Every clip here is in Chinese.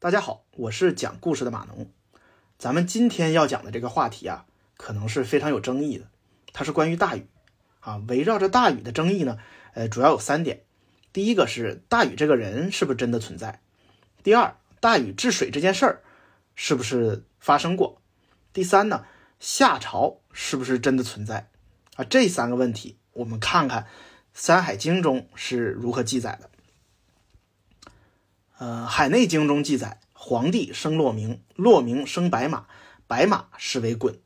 大家好，我是讲故事的马农。咱们今天要讲的这个话题啊，可能是非常有争议的。它是关于大禹啊，围绕着大禹的争议呢，呃，主要有三点。第一个是大禹这个人是不是真的存在？第二，大禹治水这件事儿是不是发生过？第三呢，夏朝是不是真的存在？啊，这三个问题，我们看看《山海经》中是如何记载的。呃，《海内经》中记载，黄帝生骆明，骆明生白马，白马是为鲧。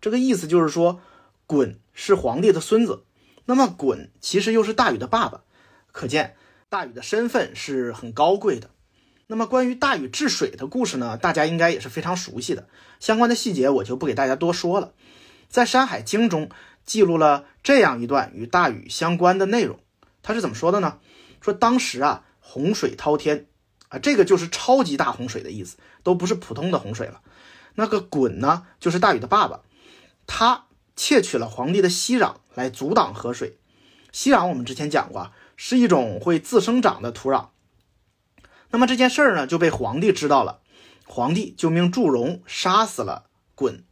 这个意思就是说，鲧是黄帝的孙子。那么，鲧其实又是大禹的爸爸，可见大禹的身份是很高贵的。那么，关于大禹治水的故事呢，大家应该也是非常熟悉的。相关的细节我就不给大家多说了。在《山海经》中记录了这样一段与大禹相关的内容，他是怎么说的呢？说当时啊，洪水滔天。啊，这个就是超级大洪水的意思，都不是普通的洪水了。那个鲧呢，就是大禹的爸爸，他窃取了皇帝的息壤来阻挡河水。息壤我们之前讲过，是一种会自生长的土壤。那么这件事儿呢，就被皇帝知道了，皇帝就命祝融杀死了鲧。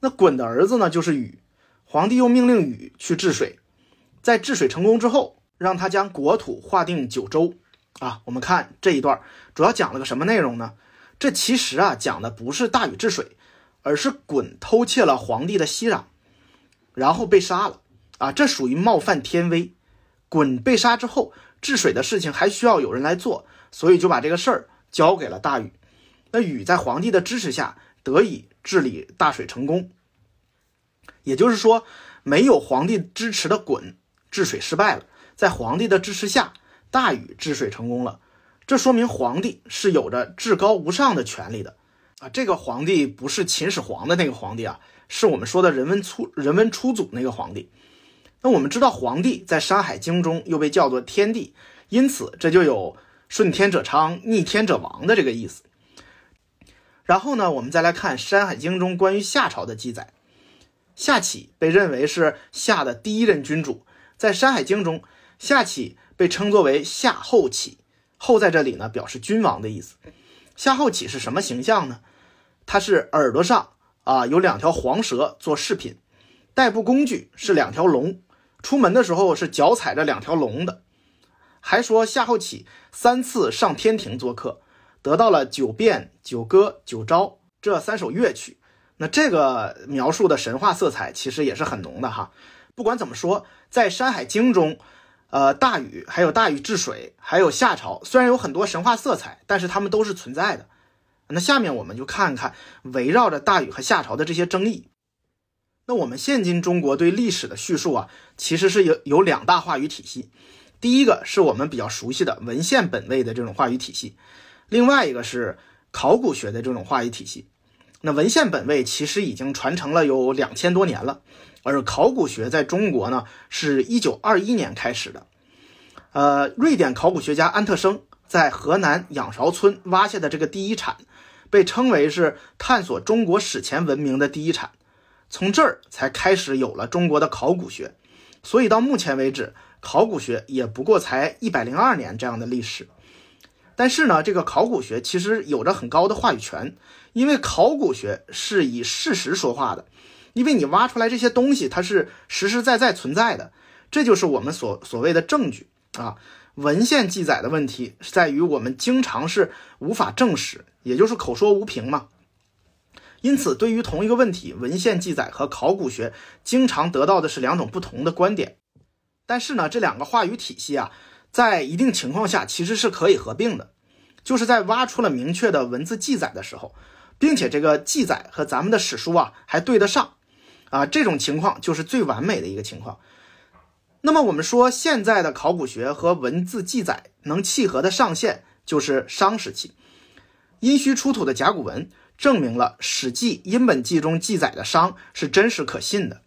那鲧的儿子呢，就是禹。皇帝又命令禹去治水，在治水成功之后，让他将国土划定九州。啊，我们看这一段主要讲了个什么内容呢？这其实啊讲的不是大禹治水，而是鲧偷窃了皇帝的息壤，然后被杀了。啊，这属于冒犯天威。鲧被杀之后，治水的事情还需要有人来做，所以就把这个事儿交给了大禹。那禹在皇帝的支持下得以治理大水成功。也就是说，没有皇帝支持的鲧治水失败了，在皇帝的支持下。大禹治水成功了，这说明皇帝是有着至高无上的权利的啊！这个皇帝不是秦始皇的那个皇帝啊，是我们说的人文初人文初祖那个皇帝。那我们知道，皇帝在《山海经》中又被叫做天帝，因此这就有顺天者昌，逆天者亡的这个意思。然后呢，我们再来看《山海经》中关于夏朝的记载，夏启被认为是夏的第一任君主，在《山海经》中，夏启。被称作为夏后启，后在这里呢，表示君王的意思。夏后启是什么形象呢？他是耳朵上啊有两条黄蛇做饰品，代步工具是两条龙，出门的时候是脚踩着两条龙的。还说夏后启三次上天庭做客，得到了九变、九歌、九招这三首乐曲。那这个描述的神话色彩其实也是很浓的哈。不管怎么说，在《山海经》中。呃，大禹还有大禹治水，还有夏朝，虽然有很多神话色彩，但是他们都是存在的。那下面我们就看看围绕着大禹和夏朝的这些争议。那我们现今中国对历史的叙述啊，其实是有有两大话语体系。第一个是我们比较熟悉的文献本位的这种话语体系，另外一个是考古学的这种话语体系。那文献本位其实已经传承了有两千多年了。而考古学在中国呢，是一九二一年开始的。呃，瑞典考古学家安特生在河南仰韶村挖下的这个第一铲，被称为是探索中国史前文明的第一铲。从这儿才开始有了中国的考古学。所以到目前为止，考古学也不过才一百零二年这样的历史。但是呢，这个考古学其实有着很高的话语权，因为考古学是以事实说话的。因为你挖出来这些东西，它是实实在在存在的，这就是我们所所谓的证据啊。文献记载的问题在于我们经常是无法证实，也就是口说无凭嘛。因此，对于同一个问题，文献记载和考古学经常得到的是两种不同的观点。但是呢，这两个话语体系啊，在一定情况下其实是可以合并的，就是在挖出了明确的文字记载的时候，并且这个记载和咱们的史书啊还对得上。啊，这种情况就是最完美的一个情况。那么我们说，现在的考古学和文字记载能契合的上限就是商时期。殷墟出土的甲骨文证明了《史记·殷本纪》中记载的商是真实可信的。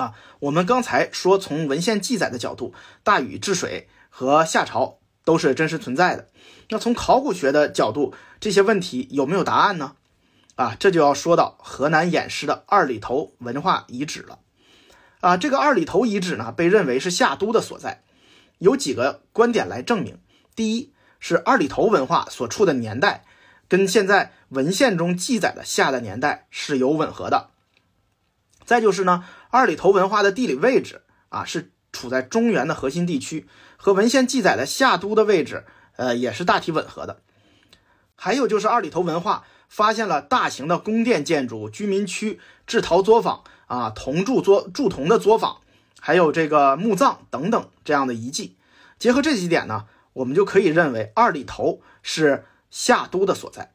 啊，我们刚才说从文献记载的角度，大禹治水和夏朝都是真实存在的。那从考古学的角度，这些问题有没有答案呢？啊，这就要说到河南偃师的二里头文化遗址了。啊，这个二里头遗址呢，被认为是夏都的所在，有几个观点来证明。第一，是二里头文化所处的年代，跟现在文献中记载的夏的年代是有吻合的。再就是呢，二里头文化的地理位置啊，是处在中原的核心地区，和文献记载的夏都的位置，呃，也是大体吻合的。还有就是二里头文化发现了大型的宫殿建筑、居民区、制陶作坊啊、铜铸作铸铜的作坊，还有这个墓葬等等这样的遗迹。结合这几点呢。我们就可以认为二里头是夏都的所在，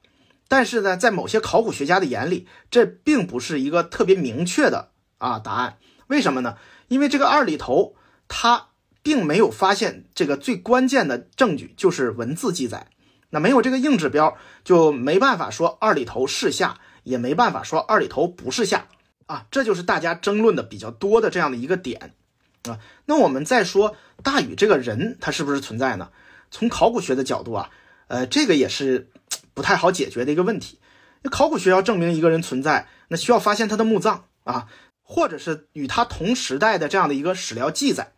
但是呢，在某些考古学家的眼里，这并不是一个特别明确的啊答案。为什么呢？因为这个二里头，它并没有发现这个最关键的证据，就是文字记载。那没有这个硬指标，就没办法说二里头是夏，也没办法说二里头不是夏啊。这就是大家争论的比较多的这样的一个点啊。那我们再说大禹这个人，他是不是存在呢？从考古学的角度啊，呃，这个也是不太好解决的一个问题。那考古学要证明一个人存在，那需要发现他的墓葬啊，或者是与他同时代的这样的一个史料记载。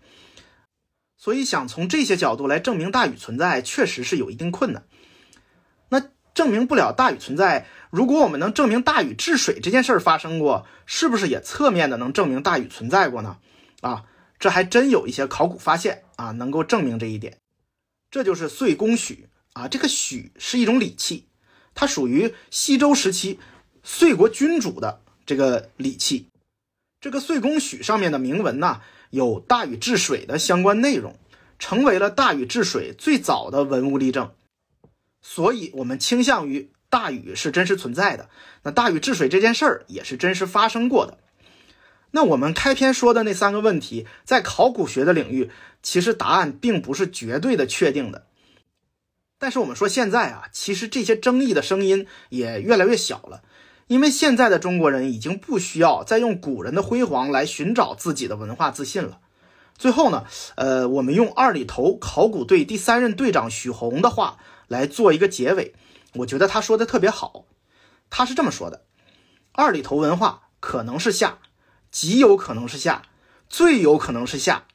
所以想从这些角度来证明大禹存在，确实是有一定困难。那证明不了大禹存在，如果我们能证明大禹治水这件事儿发生过，是不是也侧面的能证明大禹存在过呢？啊，这还真有一些考古发现啊，能够证明这一点。这就是岁宫许啊，这个许是一种礼器，它属于西周时期岁国君主的这个礼器。这个岁宫许上面的铭文呢，有大禹治水的相关内容，成为了大禹治水最早的文物例证。所以，我们倾向于大禹是真实存在的。那大禹治水这件事儿也是真实发生过的。那我们开篇说的那三个问题，在考古学的领域，其实答案并不是绝对的确定的。但是我们说现在啊，其实这些争议的声音也越来越小了，因为现在的中国人已经不需要再用古人的辉煌来寻找自己的文化自信了。最后呢，呃，我们用二里头考古队第三任队长许宏的话来做一个结尾，我觉得他说的特别好。他是这么说的：二里头文化可能是夏。极有可能是夏，最有可能是夏，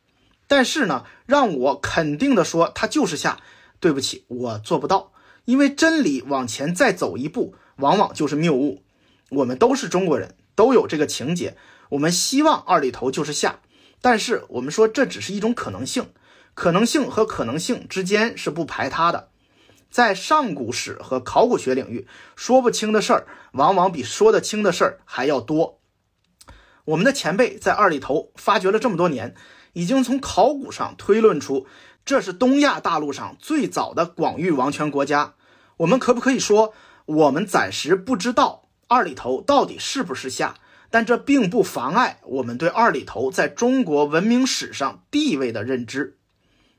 但是呢，让我肯定的说它就是夏，对不起，我做不到，因为真理往前再走一步，往往就是谬误。我们都是中国人，都有这个情节，我们希望二里头就是夏，但是我们说这只是一种可能性，可能性和可能性之间是不排他的，在上古史和考古学领域，说不清的事儿，往往比说得清的事儿还要多。我们的前辈在二里头发掘了这么多年，已经从考古上推论出，这是东亚大陆上最早的广域王权国家。我们可不可以说，我们暂时不知道二里头到底是不是夏？但这并不妨碍我们对二里头在中国文明史上地位的认知。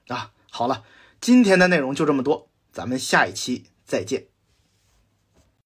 啊，好了，今天的内容就这么多，咱们下一期再见。